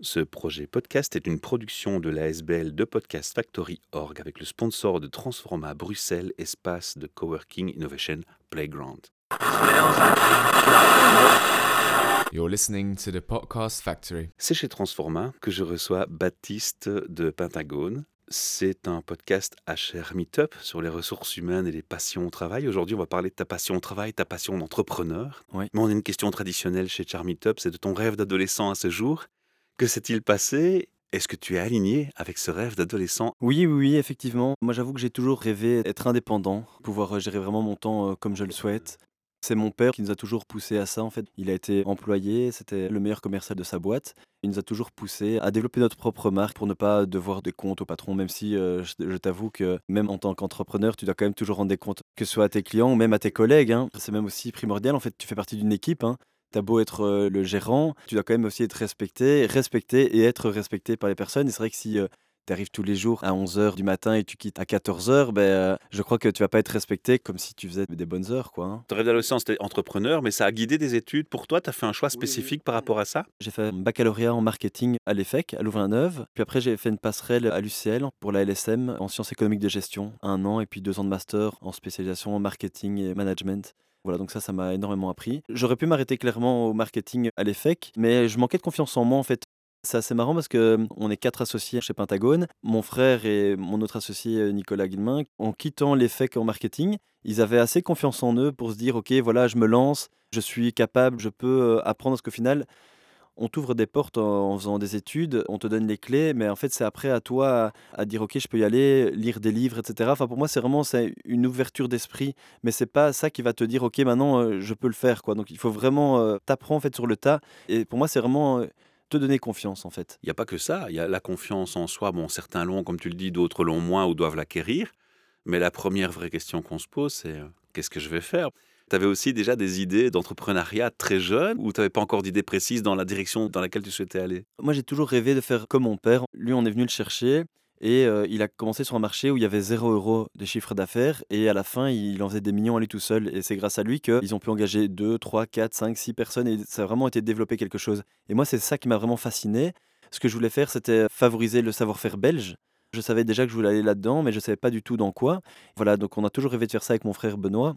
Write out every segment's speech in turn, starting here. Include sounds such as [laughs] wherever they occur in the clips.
Ce projet podcast est une production de l'ASBL de Podcast Factory Org avec le sponsor de Transforma Bruxelles, espace de coworking innovation playground. You're listening to the Podcast Factory. C'est chez Transforma que je reçois Baptiste de Pentagone. C'est un podcast HR Meetup sur les ressources humaines et les passions au travail. Aujourd'hui, on va parler de ta passion au travail, ta passion d'entrepreneur. Oui. Mais on a une question traditionnelle chez HR Meetup, c'est de ton rêve d'adolescent à ce jour. Que s'est-il passé? Est-ce que tu es aligné avec ce rêve d'adolescent? Oui, oui, effectivement. Moi, j'avoue que j'ai toujours rêvé d'être indépendant, pouvoir euh, gérer vraiment mon temps euh, comme je le souhaite. C'est mon père qui nous a toujours poussé à ça, en fait. Il a été employé, c'était le meilleur commercial de sa boîte. Il nous a toujours poussé à développer notre propre marque pour ne pas devoir des comptes au patron, même si euh, je, je t'avoue que même en tant qu'entrepreneur, tu dois quand même toujours rendre des comptes, que ce soit à tes clients ou même à tes collègues. hein. C'est même aussi primordial, en fait, tu fais partie d'une équipe. Hein. T'as beau être euh, le gérant, tu dois quand même aussi être respecté, respecté et être respecté par les personnes. Et c'est vrai que si tu arrives tous les jours à 11h du matin et tu quittes à 14h, ben, euh, je crois que tu vas pas être respecté comme si tu faisais des bonnes heures. quoi. hein. Ton rêve d'adolescent, c'était entrepreneur, mais ça a guidé des études. Pour toi, tu as fait un choix spécifique par rapport à ça? J'ai fait un baccalauréat en marketing à l'EFEC, à Louvain-la-Neuve. Puis après, j'ai fait une passerelle à l'UCL pour la LSM en sciences économiques de gestion, un an, et puis deux ans de master en spécialisation en marketing et management. Voilà, donc ça, ça m'a énormément appris. J'aurais pu m'arrêter clairement au marketing à l'EFEC, mais je manquais de confiance en moi, en fait. C'est assez marrant parce que on est quatre associés chez Pentagone. Mon frère et mon autre associé euh, Nicolas Guillemin, en quittant l'EFEC en marketing, ils avaient assez confiance en eux pour se dire ok voilà je me lance, je suis capable, je peux apprendre parce qu'au final on t'ouvre des portes en, faisant des études, on te donne les clés, mais en fait c'est après à toi à, dire ok je peux y aller, lire des livres, etc. Enfin pour moi c'est vraiment c'est une ouverture d'esprit, mais c'est pas ça qui va te dire ok maintenant euh, je peux le faire quoi. Donc il faut vraiment euh, t'apprendre en fait sur le tas. Et pour moi c'est vraiment euh, te donner confiance en fait. Il n'y a pas que ça. Il y a la confiance en soi. Bon, certains l'ont, comme tu le dis, d'autres l'ont moins ou doivent l'acquérir. Mais la première vraie question qu'on se pose, c'est euh, qu'est-ce que je vais faire? Tu avais aussi déjà des idées d'entrepreneuriat très jeune ou tu n'avais pas encore d'idées précises dans la direction dans laquelle tu souhaitais aller? Moi j'ai toujours rêvé de faire comme mon père. Lui on est venu le chercher. Et euh, il a commencé sur un marché où il y avait 0 euro de chiffre d'affaires. Et à la fin, il en faisait des millions à lui tout seul. Et c'est grâce à lui qu'ils ont pu engager 2, 3, 4, 5, 6 personnes. Et ça a vraiment été développé quelque chose. Et moi, c'est ça qui m'a vraiment fasciné. Ce que je voulais faire, c'était favoriser le savoir-faire belge. Je savais déjà que je voulais aller là-dedans, mais je ne savais pas du tout dans quoi. Voilà, donc on a toujours rêvé de faire ça avec mon frère Benoît.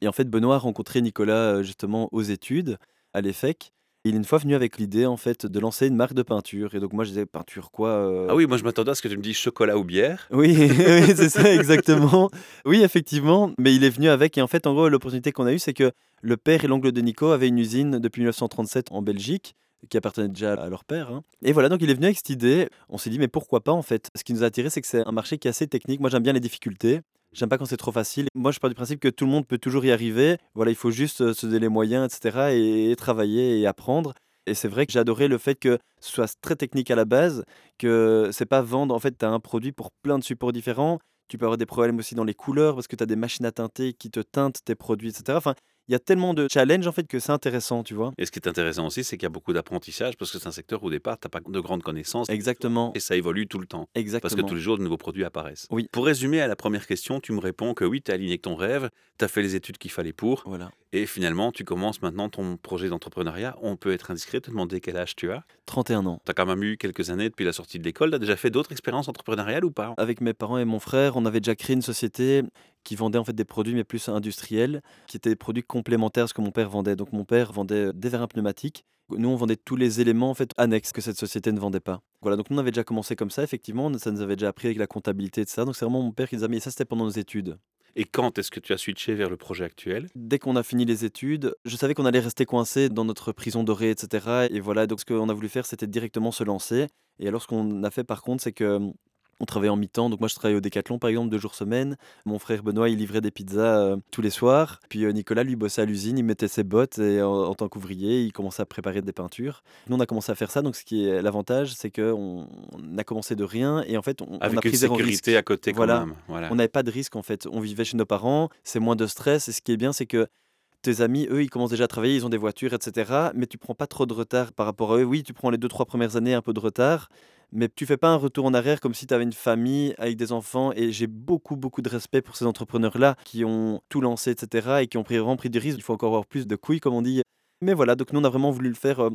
Et en fait, Benoît a rencontré Nicolas euh, justement aux études, à l'EFEC. Il est une fois venu avec l'idée en fait de lancer une marque de peinture. Et donc moi je disais peinture quoi euh, Ah oui, moi je m'attendais à ce que tu me dises chocolat ou bière. [laughs] Oui, oui, c'est ça exactement. Oui, effectivement. Mais il est venu avec. Et en fait, en gros, l'opportunité qu'on a eue, c'est que le père et l'oncle de Nico avaient une usine depuis 1937 en Belgique qui appartenait déjà à leur père. hein. Et voilà, donc il est venu avec cette idée. On s'est dit, mais pourquoi pas en fait? Ce qui nous a attiré, c'est que c'est un marché qui est assez technique. Moi, j'aime bien les difficultés. J'aime pas quand c'est trop facile. Moi, je pars du principe que tout le monde peut toujours y arriver. Voilà, il faut juste euh, se donner les moyens, etc. Et, travailler et apprendre. Et c'est vrai que adoré le fait que ce soit très technique à la base, que c'est pas vendre. En fait, tu as un produit pour plein de supports différents. Tu peux avoir des problèmes aussi dans les couleurs parce que tu as des machines à teinter qui te teintent tes produits, etc. il y a tellement de challenges en fait que c'est intéressant, tu vois. Et ce qui est intéressant aussi, c'est qu'il y a beaucoup d'apprentissage parce que c'est un secteur où au départ, tu n'as pas de grandes connaissances Exactement. et ça évolue tout le temps. Exactement. Parce que tous les jours, de nouveaux produits apparaissent. Oui. Pour résumer à la première question, tu me réponds que oui, tu es aligné avec ton rêve, tu as fait les études qu'il fallait pour, Voilà. et finalement, tu commences maintenant ton projet d'entrepreneuriat. On peut être indiscret, te demander quel âge tu as. 31 ans. Tu as quand même eu quelques années depuis la sortie de l'école. Tu as déjà fait d'autres expériences entrepreneuriales ou pas? Avec mes parents et mon frère, on avait déjà créé une société qui vendait en fait des produits mais plus industriels, qui étaient des produits complémentaires à ce que mon père vendait. Donc mon père vendait des verres pneumatiques. Nous, on vendait tous les éléments en fait annexes que cette société ne vendait pas. Voilà, donc nous on avait déjà commencé comme ça, effectivement, ça nous avait déjà appris avec la comptabilité et tout ça. Donc c'est vraiment mon père qui nous a mis, et ça c'était pendant nos études. Et quand est-ce que tu as switché vers le projet actuel? Dès qu'on a fini les études, je savais qu'on allait rester coincé dans notre prison dorée, etc. Et voilà, donc ce qu'on a voulu faire, c'était directement se lancer. Et alors, ce qu'on a fait par contre, c'est que on travaillait en mi-temps. Donc moi, je travaillais au Décathlon, par exemple, deux jours semaine. Mon frère Benoît, il livrait des pizzas euh, tous les soirs. Puis euh, Nicolas, lui, bossait à l'usine. Il mettait ses bottes et en, en tant qu'ouvrier, il commençait à préparer des peintures. Nous, on a commencé à faire ça. Donc, ce qui est l'avantage, c'est qu'on on a commencé de rien et en fait, on, on a pris une zéro risque. sécurité à côté quand Voilà. même. Voilà. On n'avait pas de risque en fait. On vivait chez nos parents, c'est moins de stress. Et ce qui est bien, c'est que tes amis, eux, ils commencent déjà à travailler, ils ont des voitures, etc. Mais tu prends pas trop de retard par rapport à eux. Oui, tu prends les deux, trois premières années un peu de retard. Mais tu fais pas un retour en arrière comme si tu avais une famille avec des enfants. Et j'ai beaucoup, beaucoup de respect pour ces entrepreneurs-là qui ont tout lancé, etc. Et qui ont pris, vraiment pris des risques. Il faut encore avoir plus de couilles, comme on dit. Mais voilà, donc nous, on a vraiment voulu le faire euh,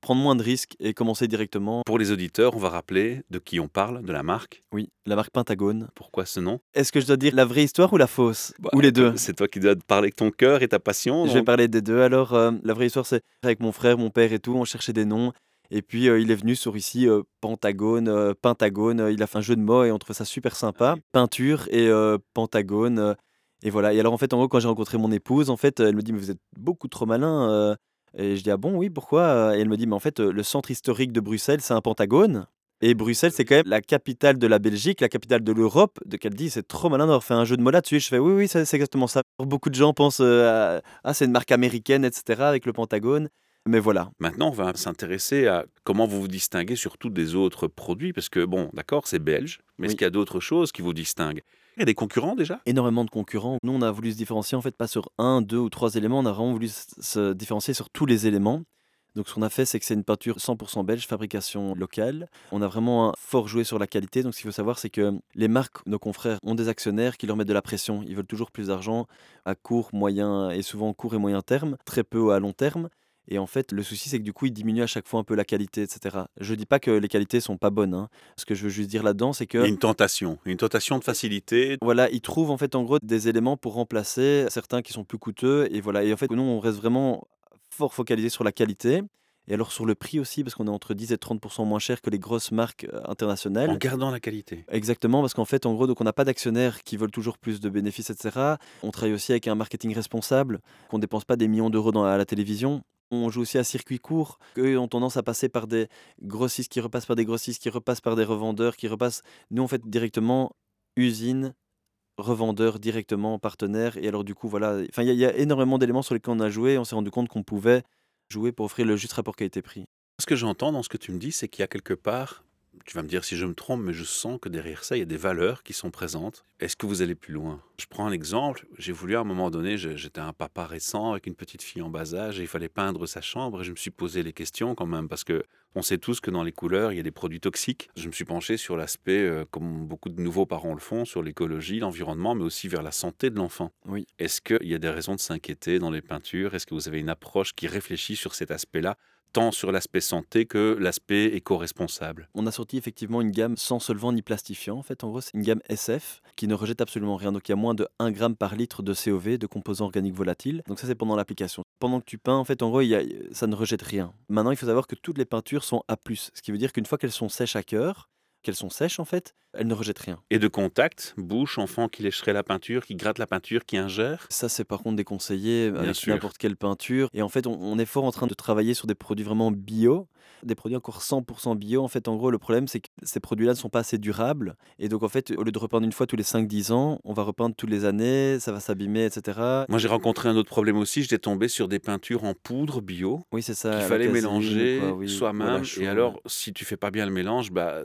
prendre moins de risques et commencer directement. Pour les auditeurs, on va rappeler de qui on parle, de la marque. Oui, la marque Pentagone. Pourquoi ce nom? Est-ce que je dois dire la vraie histoire ou la fausse? Ou les deux? C'est toi qui dois parler avec ton cœur et ta passion. Je vais parler des deux. Alors, euh, la vraie histoire, c'est avec mon frère, mon père et tout, on cherchait des noms. Et puis, euh, il est venu sur ici euh, Pentagone, euh, Pentagone. il a fait un jeu de mots et on trouvait ça super sympa. Peinture et Pentagone. et voilà. Et alors, en fait, en gros, quand j'ai rencontré mon épouse, en fait, elle me dit, mais vous êtes beaucoup trop malin. Et je dis, ah bon, oui, pourquoi? Et elle me dit, mais en fait, le centre historique de Bruxelles, c'est un pentagone. Et Bruxelles, c'est quand même la capitale de la Belgique, la capitale de l'Europe. De qu'elle dit, c'est trop malin d'avoir fait un jeu de mots là-dessus. Je fais, oui, oui, c'est c'est exactement ça. Beaucoup de gens pensent, euh, à- ah, c'est une marque américaine, etc., avec le pentagone. Mais voilà. Maintenant, on va s'intéresser à comment vous vous distinguez surtout des autres produits, parce que, bon, d'accord, c'est belge, mais est-ce qu'il y a d'autres choses qui vous distinguent? Il y a des concurrents déjà? Énormément de concurrents. Nous, on a voulu se différencier, en fait, pas sur un, deux ou trois éléments, on a vraiment voulu se différencier sur tous les éléments. Donc, ce qu'on a fait, c'est que c'est une peinture 100% belge, fabrication locale. On a vraiment fort joué sur la qualité. Donc, ce qu'il faut savoir, c'est que les marques, nos confrères, ont des actionnaires qui leur mettent de la pression. Ils veulent toujours plus d'argent à court, moyen et souvent court et moyen terme, très peu à long terme. Et en fait, le souci, c'est que du coup, ils diminuent à chaque fois un peu la qualité, etc. Je dis pas que les qualités sont pas bonnes. hein. Ce que je veux juste dire là-dedans, c'est que Il y a une tentation, une tentation de facilité. voilà, ils trouvent en fait en gros des éléments pour remplacer certains qui sont plus coûteux et voilà. Et en fait, nous on reste vraiment fort focalisé sur la qualité et alors sur le prix aussi parce qu'on est entre 10 et 30% moins cher que les grosses marques euh, internationales. En gardant la qualité. Exactement, parce qu'en fait, en gros, donc on n'a pas d'actionnaires qui veulent toujours plus de bénéfices, etc. On travaille aussi avec un marketing responsable, qu'on ne dépense pas des millions d'euros dans- à la télévision. On joue aussi à circuit court, qu'eux ont tendance à passer par des grossistes qui repassent par des grossistes, qui repassent par des revendeurs, qui repassent. Nous, on fait directement usine, revendeur directement, partenaire. Et alors, du coup, voilà. Enfin, il y, y a énormément d'éléments sur lesquels on a joué. On s'est rendu compte qu'on pouvait jouer pour offrir le juste rapport qualité-prix. Ce que j'entends dans ce que tu me dis, c'est qu'il y a quelque part, tu vas me dire si je me trompe, mais je sens que derrière ça, il y a des valeurs qui sont présentes. Est-ce que vous allez plus loin? Je prends un exemple. J'ai voulu à un moment donné, j'étais un papa récent avec une petite fille en bas âge et il fallait peindre sa chambre et je me suis posé les questions quand même parce que on sait tous que dans les couleurs, il y a des produits toxiques. Je me suis penché sur l'aspect, euh, comme beaucoup de nouveaux parents le font, sur l'écologie, l'environnement, mais aussi vers la santé de l'enfant. Oui. Est-ce qu'il y a des raisons de s'inquiéter dans les peintures? Est-ce que vous avez une approche qui réfléchit sur cet aspect-là? Tant sur l'aspect santé que l'aspect éco-responsable. On a sorti effectivement une gamme sans solvant ni plastifiant. En fait, en gros, c'est une gamme SF qui ne rejette absolument rien. Donc, il y a moins de 1 gramme par litre de COV, de composants organiques volatiles. Donc, ça, c'est pendant l'application. Pendant que tu peins, en fait, en gros, ça ne rejette rien. Maintenant, il faut savoir que toutes les peintures sont A+. Ce qui veut dire qu'une fois qu'elles sont sèches à cœur, qu'elles sont sèches, en fait, elles ne rejettent rien. Et de contact, bouche, enfant qui lécherait la peinture, qui gratte la peinture, qui ingère? Ça, c'est par contre déconseillé Bien avec sûr. n'importe quelle peinture. Et en fait, on, on est fort en train de travailler sur des produits vraiment bio, des produits encore 100% bio. En fait, en gros, le problème, c'est que ces produits-là ne sont pas assez durables. Et donc, en fait, au lieu de repeindre une fois tous les 5-10 ans, on va repeindre toutes les années, ça va s'abîmer, etc. Moi, j'ai rencontré un autre problème aussi. J'étais tombé sur des peintures en poudre bio Oui, c'est ça. qu'il la fallait mélanger oui, soi-même. Et alors, si tu fais pas bien le mélange, bah,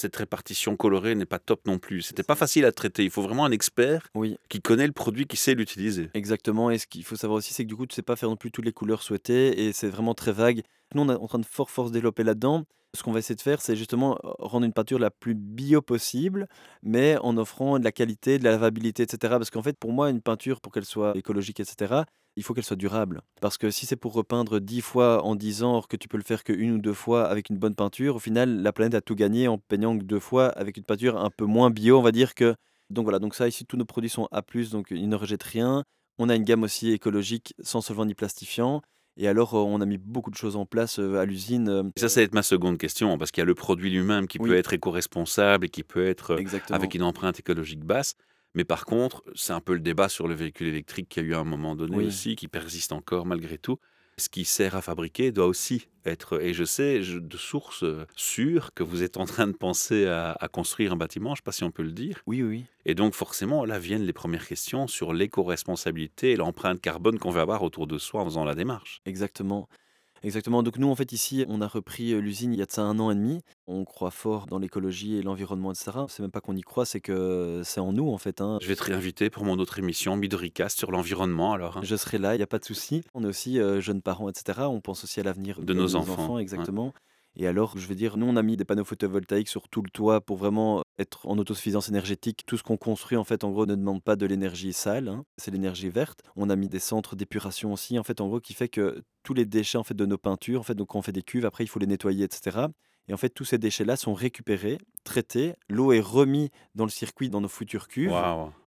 cette répartition colorée n'est pas top non plus. C'était pas facile à traiter. Il faut vraiment un expert Oui, qui connaît le produit, qui sait l'utiliser. exactement. Et ce qu'il faut savoir aussi, c'est que du coup, tu sais pas faire non plus toutes les couleurs souhaitées et c'est vraiment très vague. Nous, on est en train de fort, fort se développer là-dedans. Ce qu'on va essayer de faire, c'est justement euh, rendre une peinture la plus bio possible, mais en offrant de la qualité, de la lavabilité, etc. Parce qu'en fait, pour moi, une peinture, pour qu'elle soit écologique, etc., il faut qu'elle soit durable. Parce que si c'est pour repeindre 10 fois en 10 ans, or que tu peux le faire qu'une ou deux fois avec une bonne peinture, au final, la planète a tout gagné en peignant que deux fois avec une peinture un peu moins bio, on va dire que. Donc voilà, donc ça, ici, tous nos produits sont A, donc ils ne rejettent rien. On a une gamme aussi écologique, sans solvant ni plastifiant. Et alors, euh, on a mis beaucoup de choses en place euh, à l'usine. euh, ça, ça va être ma seconde question, parce qu'il y a le produit lui-même qui Oui. peut être éco-responsable et qui peut être Exactement. avec une empreinte écologique basse. Mais par contre, c'est un peu le débat sur le véhicule électrique qu'il y a eu à un moment donné Oui. aussi, qui persiste encore malgré tout. Ce qui sert à fabriquer doit aussi être. Et je sais je- de sources euh, sûres que vous êtes en train de penser à, à construire un bâtiment, je ne sais pas si on peut le dire. Oui, oui, oui. Et donc, forcément, là viennent les premières questions sur l'éco-responsabilité et l'empreinte carbone qu'on va avoir autour de soi en faisant la démarche. Exactement. Exactement. Donc nous, en fait, ici, on a repris euh, l'usine il y a de ça un an et demi. On croit fort dans l'écologie et l'environnement, etc. C'est même pas qu'on y croit, c'est que c'est en nous, en fait. hein. Je vais te réinviter pour mon autre émission, Midoricast, sur l'environnement alors. hein. Je serai là, il n'y a pas de souci. On est aussi euh, jeunes parents, etc. On pense aussi à l'avenir De nos enfants, exactement. Et alors, je veux dire, nous, on a mis des panneaux photovoltaïques sur tout le toit pour vraiment être en autosuffisance énergétique. Tout ce qu'on construit, en fait, en gros, ne demande pas de l'énergie sale, hein, c'est l'énergie verte. On a mis des centres d'épuration aussi, en fait, en gros, qui fait que tous les déchets, en fait, de nos peintures, en fait, donc quand on fait des cuves, après, il faut les nettoyer, etc. Et en fait, tous ces déchets-là sont récupérés, traités. L'eau est remise dans le circuit, dans nos futures cuves.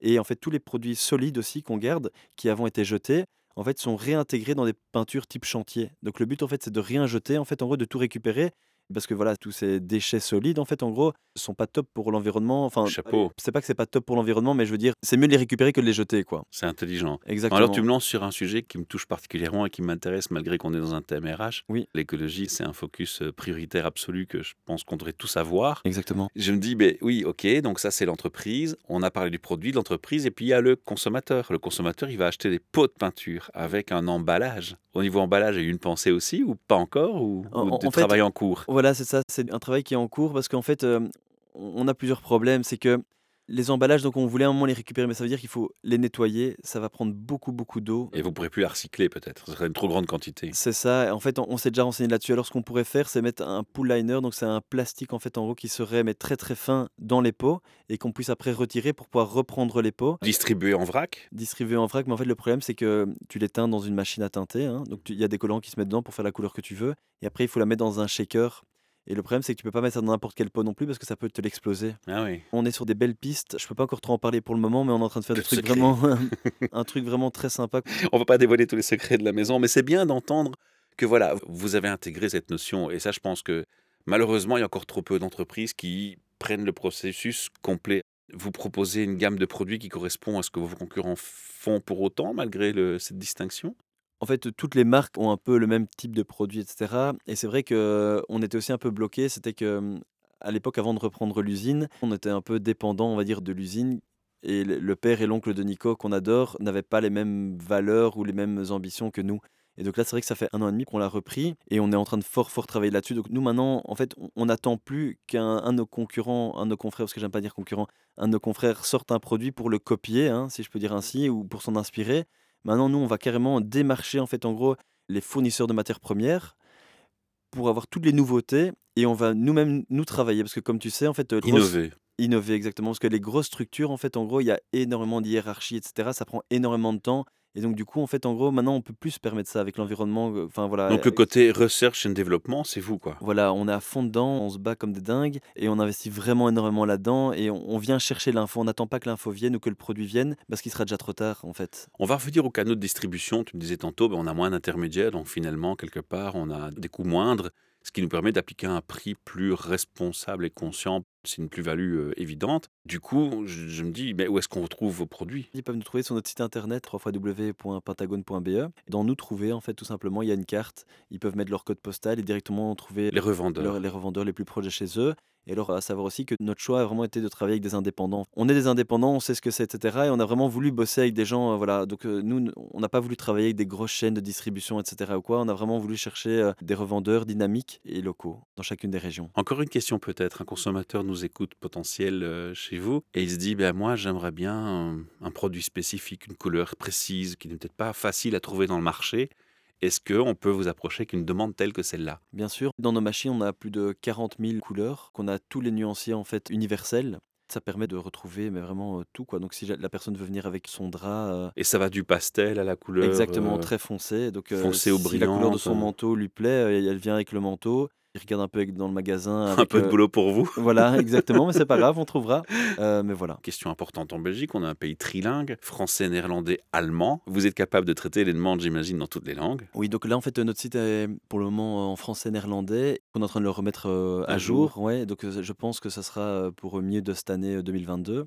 Et en fait, tous les produits solides aussi qu'on garde, qui avant été jetés, en fait, sont réintégrés dans des peintures type chantier. Donc le but, en fait, c'est de rien jeter, en fait, en gros, de tout récupérer. Parce que voilà, tous ces déchets solides, en fait, en gros, sont pas top pour l'environnement. Enfin, Chapeau. c'est pas que c'est pas top pour l'environnement, mais je veux dire, c'est mieux de les récupérer que de les jeter, quoi. C'est intelligent. Exactement. Alors tu me lances sur un sujet qui me touche particulièrement et qui m'intéresse malgré qu'on est dans un thème RH. Oui. L'écologie, c'est un focus euh, prioritaire absolu que je pense qu'on devrait tous avoir. Exactement. Je me dis, ben oui, ok, donc ça c'est l'entreprise. On a parlé du produit de l'entreprise et puis il y a le consommateur. Le consommateur, il va acheter des pots de peinture avec un emballage. Au niveau emballage, il y a eu une pensée aussi ou pas encore ou, En- ou du en fait- travail en cours? Voilà, c'est ça. C'est un travail qui est en cours parce qu'en fait, euh, on a plusieurs problèmes. C'est que les emballages, donc on voulait à un moment les récupérer, mais ça veut dire qu'il faut les nettoyer. Ça va prendre beaucoup, beaucoup d'eau. Et vous pourrez plus la recycler peut-être. Ce serait une trop grande quantité. C'est ça. En fait, on, on s'est déjà renseigné là-dessus. Alors, ce qu'on pourrait faire, c'est mettre un pool liner. Donc, c'est un plastique en fait en gros qui serait mais très très fin dans les pots et qu'on puisse après retirer pour pouvoir reprendre les pots, Distribué en vrac? Distribuer en vrac. Mais en fait, le problème, c'est que tu les teins dans une machine à teinter. hein. Donc, il y a des collants qui se mettent dedans pour faire la couleur que tu veux. Et après, il faut la mettre dans un shaker. Et le problème, c'est que tu peux pas mettre ça dans n'importe quel pot non plus parce que ça peut te l'exploser. Ah oui. On est sur des belles pistes. Je peux pas encore trop en parler pour le moment, mais on est en train de faire des trucs vraiment, [laughs] [laughs] un truc vraiment très sympa. On va pas dévoiler tous les secrets de la maison, mais c'est bien d'entendre que voilà, vous avez intégré cette notion. Et ça, je pense que malheureusement, il y a encore trop peu d'entreprises qui prennent le processus complet. Vous proposez une gamme de produits qui correspond à ce que vos concurrents font pour autant, malgré le- cette distinction? En fait, toutes les marques ont un peu le même type de produit, etc. Et c'est vrai que on était aussi un peu bloqué. C'était que hum, à l'époque, avant de reprendre l'usine, on était un peu dépendant, on va dire, de l'usine. Et le père et l'oncle de Nico, qu'on adore, n'avaient pas les mêmes valeurs ou les mêmes ambitions que nous. Et donc là, c'est vrai que ça fait un an et demi qu'on l'a repris et on est en train de fort, fort travailler là-dessus. Donc nous, maintenant, en fait, on- n'attend plus qu'un un de nos concurrents, un de nos confrères, parce que j'aime pas dire concurrent, un de nos confrères sorte un produit pour le copier, hein, si je peux dire ainsi, ou pour s'en inspirer. Maintenant, nous, on va carrément démarcher, en fait, en gros, les fournisseurs de matières premières pour avoir toutes les nouveautés et on va nous-mêmes nous travailler. Parce que, comme tu sais, en fait, euh, grosse- Innover. innover, exactement. Parce que les grosses structures, en fait, en gros, il y a énormément de hiérarchie, etc. Ça prend énormément de temps. Et donc, du coup, en fait, en gros, maintenant, on peut plus se permettre ça avec l'environnement. euh, Enfin, voilà. Donc le côté research and développement, c'est vous, quoi. voilà, on est à fond dedans, on se bat comme des dingues et on investit vraiment énormément là-dedans et on, on vient chercher l'info. On n'attend pas que l'info vienne ou que le produit vienne parce qu'il sera déjà trop tard en fait. On va revenir aux canaux de distribution. Tu me disais tantôt, ben, on a moins d'intermédiaires, donc finalement, quelque part, on a des coûts moindres, ce qui nous permet d'appliquer un prix plus responsable et conscient. C'est une plus-value euh, évidente. Du coup, je, je me dis, mais où est-ce qu'on retrouve vos produits? Ils peuvent nous trouver sur notre site internet www.pentagone.be. Dans nous trouver, en fait, tout simplement, il y a une carte. Ils peuvent mettre leur code postal et directement trouver Les revendeurs. leur- les revendeurs les plus proches de chez eux. Et alors, à savoir aussi que notre choix a vraiment été de travailler avec des indépendants. On est des indépendants, on sait ce que c'est, etc. Et on a vraiment voulu bosser avec des gens, euh, voilà. Donc, euh, nous, on n'a pas voulu travailler avec des grosses chaînes de distribution, etc. ou quoi. On a vraiment voulu chercher euh, des revendeurs dynamiques et locaux dans chacune des régions. Encore une question peut-être. Un consommateur nous écoute potentiel chez vous et il se dit, ben moi j'aimerais bien un produit spécifique, une couleur précise qui n'est peut-être pas facile à trouver dans le marché. Est-ce qu'on peut vous approcher avec une demande telle que celle-là? Bien sûr, dans nos machines, on a plus de 40 000 couleurs, qu'on a tous les nuanciers en fait universels. Ça permet de retrouver mais vraiment euh, tout quoi. Donc si la personne veut venir avec son drap euh, Et ça va du pastel à la couleur exactement euh, très foncé, donc euh, foncé ou si la couleur de son manteau lui plaît, elle vient avec le manteau. Il regarde un peu dans le magasin. un peu de euh, boulot pour vous. Voilà, [laughs] exactement, mais c'est pas grave, on trouvera. Euh, mais voilà. Question importante en Belgique, on a un pays trilingue, français, néerlandais, allemand. Vous êtes capable de traiter les demandes, j'imagine, dans toutes les langues. Oui, donc là, en fait, notre site est pour le moment en français néerlandais. On est en train de le remettre euh, à, À jour. Ouais, donc je pense que ça sera pour milieu de cette année euh, 2022.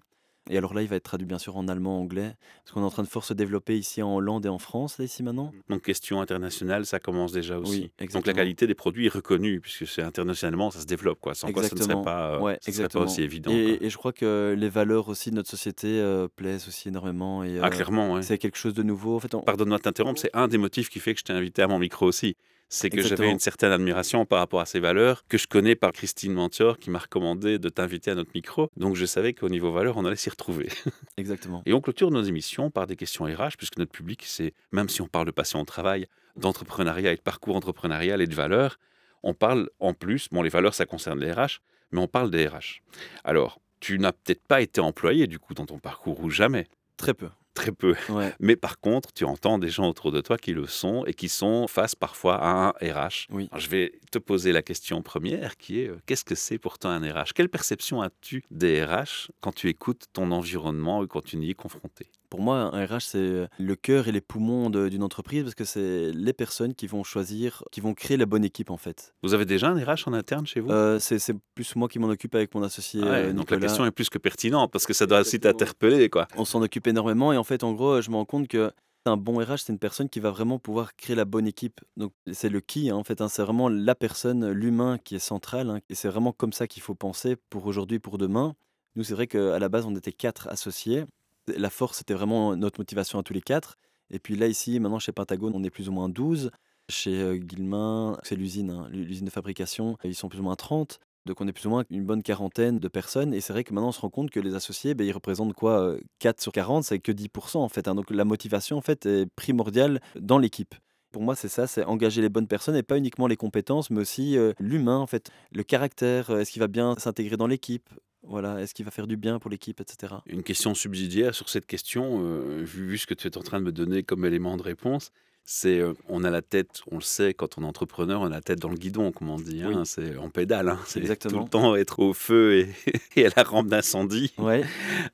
Et alors là, il va être traduit bien sûr en allemand, anglais, parce qu'on est en train de fort se développer ici en Hollande et en France, là, ici maintenant. Donc question internationale, ça commence déjà aussi. Donc la qualité des produits est reconnue, puisque c'est internationalement, ça se développe. Quoi. Sans quoi ce ne serait pas, euh, Ouais, serait pas aussi évident. Et, et je crois que les valeurs aussi de notre société euh, plaisent aussi énormément. Et, Ah euh, clairement, ouais. c'est quelque chose de nouveau. En fait, on- Pardonne-moi de t'interrompre, c'est un des motifs qui fait que je t'ai invité à mon micro aussi. C'est que j'avais une certaine admiration par rapport à ces valeurs que je connais par Christine Mantior qui m'a recommandé de t'inviter à notre micro. Donc je savais qu'au niveau valeurs, on allait s'y retrouver. [laughs] exactement. Et on clôture nos émissions par des questions RH, puisque notre public, c'est, même si on parle de passion au travail, d'entrepreneuriat et de parcours entrepreneurial et de valeurs, on parle en plus, bon, les valeurs, ça concerne les RH, mais on parle des RH. Alors, tu n'as peut-être pas été employé, du coup, dans ton parcours, ou jamais? Très peu. Très peu. Ouais. Mais par contre, tu entends des gens autour de toi qui le sont et qui sont face parfois à un RH. Oui. Alors, je vais te poser la question première qui est euh, qu'est-ce que c'est pour toi un RH Quelle perception as-tu des RH quand tu écoutes ton environnement ou quand tu n'y es confronté? Pour moi, un RH, c'est le cœur et les poumons d'une entreprise parce que c'est les personnes qui vont choisir, qui vont créer la bonne équipe en fait. Vous avez déjà un RH en interne chez vous? Euh, c'est plus moi qui m'en occupe avec mon associé Ah ouais, euh, Donc la question est plus que pertinente parce que ça doit aussi t'interpeller. quoi. On s'en occupe énormément et en fait, en gros, je me rends compte que un bon RH, c'est une personne qui va vraiment pouvoir créer la bonne équipe. Donc c'est le qui, hein, en fait, hein, c'est vraiment la personne, l'humain qui est central. hein, et c'est vraiment comme ça qu'il faut penser pour aujourd'hui, pour demain. Nous, c'est vrai qu'à la base, on était quatre associés. La force, c'était vraiment notre motivation à tous les quatre. Et puis là, ici, maintenant, chez Pentagone, on est plus ou moins 12. Chez euh, Guillemin, c'est l'usine, l'usine de fabrication, ils sont plus ou moins 30. Donc on est plus ou moins une bonne quarantaine de personnes. Et c'est vrai que maintenant on se rend compte que les associés, ben, ils représentent quoi euh, 4 sur 40, c'est que 10% en fait. hein. Donc la motivation en fait est primordiale dans l'équipe. Pour moi, c'est ça, c'est engager les bonnes personnes et pas uniquement les compétences, mais aussi euh, l'humain en fait, le caractère. euh, Est-ce qu'il va bien s'intégrer dans l'équipe? Voilà, est-ce qu'il va faire du bien pour l'équipe, etc. Une question subsidiaire sur cette question, euh, vu ce que tu es en train de me donner comme élément de réponse, c'est euh, on a la tête, on le sait, quand on est entrepreneur, on a la tête dans le guidon, comme on dit. hein, Oui. c'est en pédale. hein, c'est tout le temps être au feu et, [laughs] et à la rampe d'incendie. Ouais.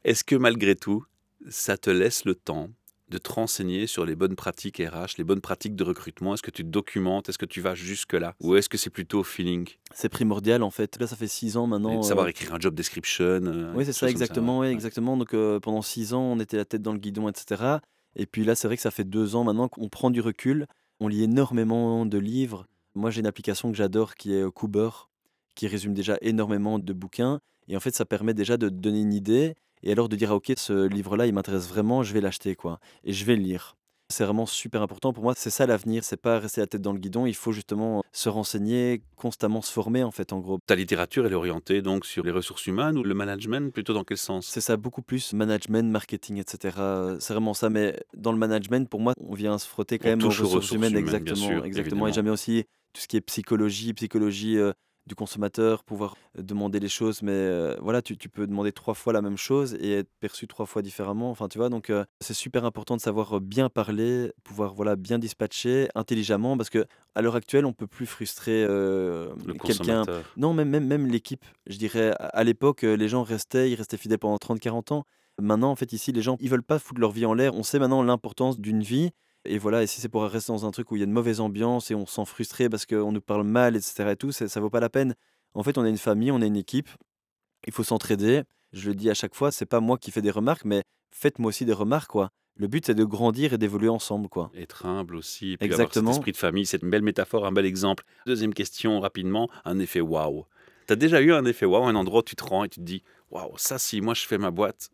Est-ce que malgré tout, ça te laisse le temps de te renseigner sur les bonnes pratiques RH, les bonnes pratiques de recrutement? Est-ce que tu te documentes? Est-ce que tu vas jusque-là? Ou est-ce que c'est plutôt au feeling? C'est primordial en fait. Là, ça fait 6 ans Et maintenant. de euh, savoir écrire un job description euh, Oui, c'est ça, exactement. ouais. ouais, Ouais. exactement. Donc euh, pendant six ans, on était la tête dans le guidon, etc. Et puis là, c'est vrai que ça fait deux ans maintenant qu'on prend du recul. On lit énormément de livres. Moi, j'ai une application que j'adore qui est euh, Cooper, qui résume déjà énormément de bouquins. Et en fait, ça permet déjà de donner une idée. Et alors de dire, ah, ok, ce livre-là, il m'intéresse vraiment, je vais l'acheter, quoi. Et je vais le lire. C'est vraiment super important pour moi. C'est ça l'avenir. C'est pas rester la tête dans le guidon. Il faut justement se renseigner, constamment se former, en fait, en gros. Ta littérature, elle est orientée donc sur les ressources humaines ou le management, plutôt dans quel sens? C'est ça, beaucoup plus management, marketing, etc. Euh, C'est vraiment ça. Mais dans le management, pour moi, on vient se frotter quand On même aux ressources, ressources humaines, exactement, sûr, exactement. Et jamais aussi tout ce qui est psychologie, psychologie euh, du consommateur, pouvoir euh, demander les choses. Mais euh, voilà, tu, tu peux demander trois fois la même chose et être perçu trois fois différemment. Enfin, tu vois, donc euh, c'est super important de savoir bien parler, pouvoir voilà bien dispatcher intelligemment, parce que à l'heure actuelle, on peut plus frustrer euh, quelqu'un. Non, même, même, même l'équipe. Je dirais, à à l'époque, les gens restaient, ils restaient fidèles pendant 30-40 ans. Maintenant, en fait, ici, les gens, ils veulent pas foutre leur vie en l'air. On sait maintenant l'importance d'une vie. Et voilà, et si c'est pour rester dans un truc où il y a une mauvaise ambiance et on se sent frustré parce qu'on nous parle mal, etc. et tout, c'est- ça vaut pas la peine. En fait, on est une famille, on est une équipe. Il faut s'entraider. Je le dis à chaque fois, c'est pas moi qui fais des remarques, mais faites-moi aussi des remarques, quoi. Le but, c'est de grandir et d'évoluer ensemble, quoi. Être humble aussi, et puis Exactement. avoir cet esprit de famille, c'est une belle métaphore, un bel exemple. Deuxième question, rapidement, un effet waouh. Tu as déjà eu un effet waouh, un endroit où tu te rends et tu te dis, waouh, ça, si moi je fais ma boîte,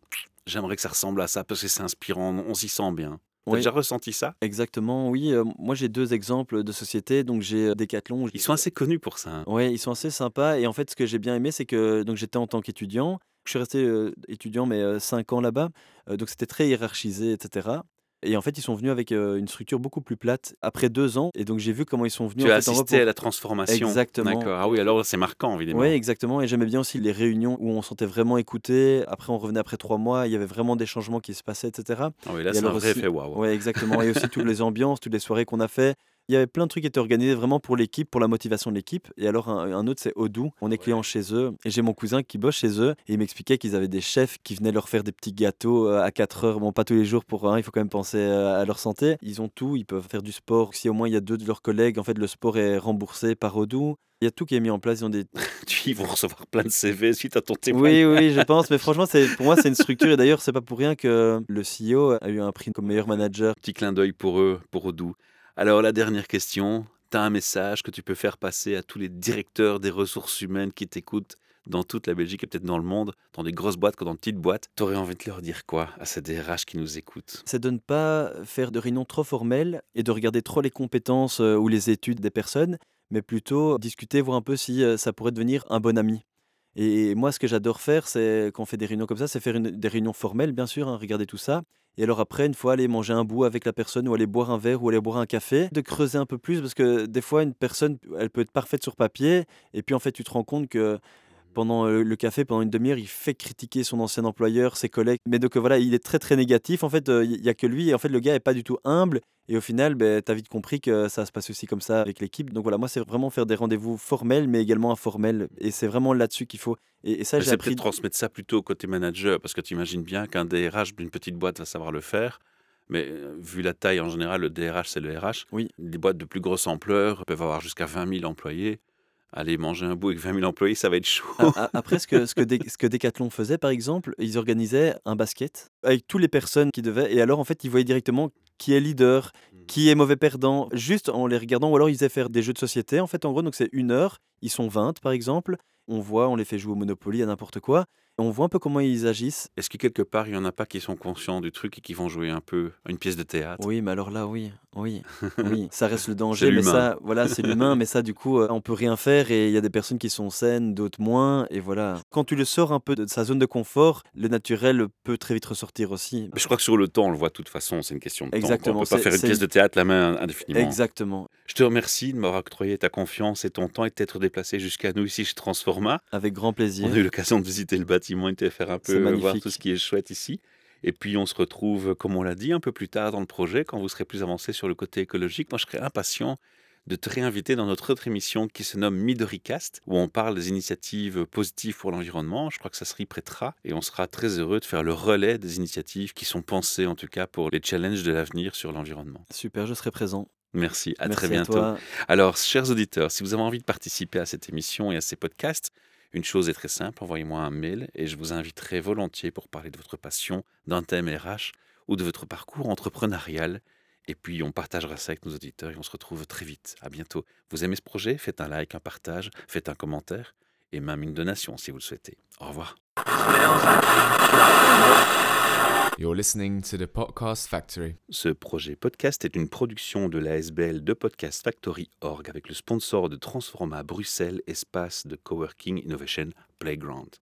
j'aimerais que ça ressemble à ça parce que c'est inspirant, on s'y sent bien. T'as Oui. déjà ressenti ça? Exactement, oui. euh, moi, j'ai deux exemples de sociétés. Donc, j'ai euh, Decathlon. Ils sont assez connus pour ça. hein. Ouais, ils sont assez sympas. Et en fait, ce que j'ai bien aimé, c'est que donc j'étais en tant qu'étudiant. Je suis resté euh, étudiant, mais euh, cinq ans là-bas. Donc c'était très hiérarchisé, etc. Et en fait, ils sont venus avec euh, une structure beaucoup plus plate après deux ans. Et donc j'ai vu comment ils sont venus. Tu en as fait, en assisté pour- à la transformation. Exactement. D'accord. Ah oui, alors c'est marquant, évidemment. Oui, exactement. Et j'aimais bien aussi les réunions où on se sentait vraiment écouté. Après, on revenait après trois mois. Il y avait vraiment des changements qui se passaient, etc. Ah oui, là, c'est un vrai aussi- effet waouh. Ouais, exactement. Et aussi toutes les ambiances, toutes les soirées qu'on a fait. Il y avait plein de trucs qui étaient organisés vraiment pour l'équipe, pour la motivation de l'équipe. Et alors, un, un autre, c'est Odoo. On est client chez eux. Et j'ai mon cousin qui bosse chez eux. Et il m'expliquait qu'ils avaient des chefs qui venaient leur faire des petits gâteaux euh, à 4 heures. Bon, pas tous les jours pour un, il faut quand même penser euh, à leur santé. Ils ont tout. Ils peuvent faire du sport. Si au moins il y a deux de leurs collègues, en fait, le sport est remboursé par Odoo. Il y a tout qui est mis en place. Ils ont des [laughs] ils vont recevoir plein de CV suite à ton témoin. oui, oui, je pense. Mais franchement, c'est pour moi, c'est une structure. Et d'ailleurs, c'est pas pour rien que le CEO a eu un prix comme meilleur manager. Petit clin d'œil pour eux, pour Odoo. Alors, la dernière question. Tu as un message que tu peux faire passer à tous les directeurs des ressources humaines qui t'écoutent dans toute la Belgique et peut-être dans le monde, dans des grosses boîtes comme dans de petites boîtes? Tu aurais envie de leur dire quoi à ces DRH qui nous écoutent? C'est de ne pas faire de réunions trop formelles et de regarder trop les compétences euh, ou les études des personnes, mais plutôt discuter, voir un peu si euh, ça pourrait devenir un bon ami. Et moi, ce que j'adore faire, c'est quand on fait des réunions comme ça, c'est faire des réunions formelles, bien sûr, hein, regarder tout ça. Et alors après, une fois, aller manger un bout avec la personne ou aller boire un verre ou aller boire un café, de creuser un peu plus parce que des fois, une personne, elle peut être parfaite sur papier et puis en fait, tu te rends compte que pendant euh, le café, pendant une demi-heure, il fait critiquer son ancien employeur, ses collègues. Mais donc euh, voilà, il est très très négatif. En fait, euh, il n'y a que lui. Et en fait, le gars est pas du tout humble. Et au final, ben, tu as vite compris que ça se passe aussi comme ça avec l'équipe. Donc voilà, moi, c'est vraiment faire des rendez-vous formels, mais également informels. Et c'est vraiment là-dessus qu'il faut. Et, et ça, j'ai C'est appris. peut-être transmettre ça plutôt au côté manager, parce que tu imagines bien qu'un DRH d'une petite boîte va savoir le faire. Mais euh, vu la taille en général, le DRH, c'est le RH. Oui. Des boîtes de plus grosse ampleur peuvent avoir jusqu'à 20 000 employés. Aller manger un bout avec 20 000 employés, ça va être chaud. Après, ce que, ce, que Dé- ce que Decathlon faisait, par exemple, ils organisaient un basket avec toutes les personnes qui devaient. Et alors, en fait, ils voyaient directement qui est leader, qui est mauvais perdant, juste en les regardant. Ou alors, ils faisaient faire des jeux de société. En fait, en gros, donc c'est une heure. Ils sont 20, par exemple. On voit, on les fait jouer au Monopoly, à n'importe quoi. Et on voit un peu comment ils agissent. Est-ce que quelque part, il n'y en a pas qui sont conscients du truc et qui vont jouer un peu à une pièce de théâtre? Oui, mais alors là, oui, oui, [laughs] oui, ça reste le danger, mais ça, voilà, c'est [laughs] l'humain, mais ça, du coup, euh, on peut rien faire et il y a des personnes qui sont saines, d'autres moins, et voilà. Quand tu le sors un peu de sa zone de confort, le naturel peut très vite ressortir aussi. Je crois que sur le temps, on le voit de toute façon, c'est une question de Exactement, temps. On ne peut pas faire une pièce de théâtre la main indéfiniment. Exactement, Je te remercie de m'avoir octroyé ta confiance et ton temps et de t'être déplacé jusqu'à nous ici chez Transforma. avec grand plaisir. On a eu l'occasion de visiter le bâtiment et de faire un peu voir tout ce qui est chouette ici. Et puis on se retrouve, comme on l'a dit, un peu plus tard dans le projet, quand vous serez plus avancé sur le côté écologique. Moi, je serais impatient de te réinviter dans notre autre émission qui se nomme Midoricast, où on parle des initiatives positives pour l'environnement. Je crois que ça se y prêtera et on sera très heureux de faire le relais des initiatives qui sont pensées, en tout cas, pour les challenges de l'avenir sur l'environnement. Super, je serai présent. Merci, à Merci très bientôt. Alors, chers auditeurs, si vous avez envie de participer à cette émission et à ces podcasts, une chose est très simple, envoyez-moi un mail et je vous inviterai volontiers pour parler de votre passion, d'un thème RH ou de votre parcours entrepreneurial. Et puis, on partagera ça avec nos auditeurs et on se retrouve très vite. À bientôt. Vous aimez ce projet? Faites un like, un partage, faites un commentaire et même une donation si vous le souhaitez. Au revoir. You're listening to the Podcast Factory. Ce projet podcast est une production de l'ASBL de Podcast Factory Org avec le sponsor de Transforma Bruxelles, espace de coworking innovation playground.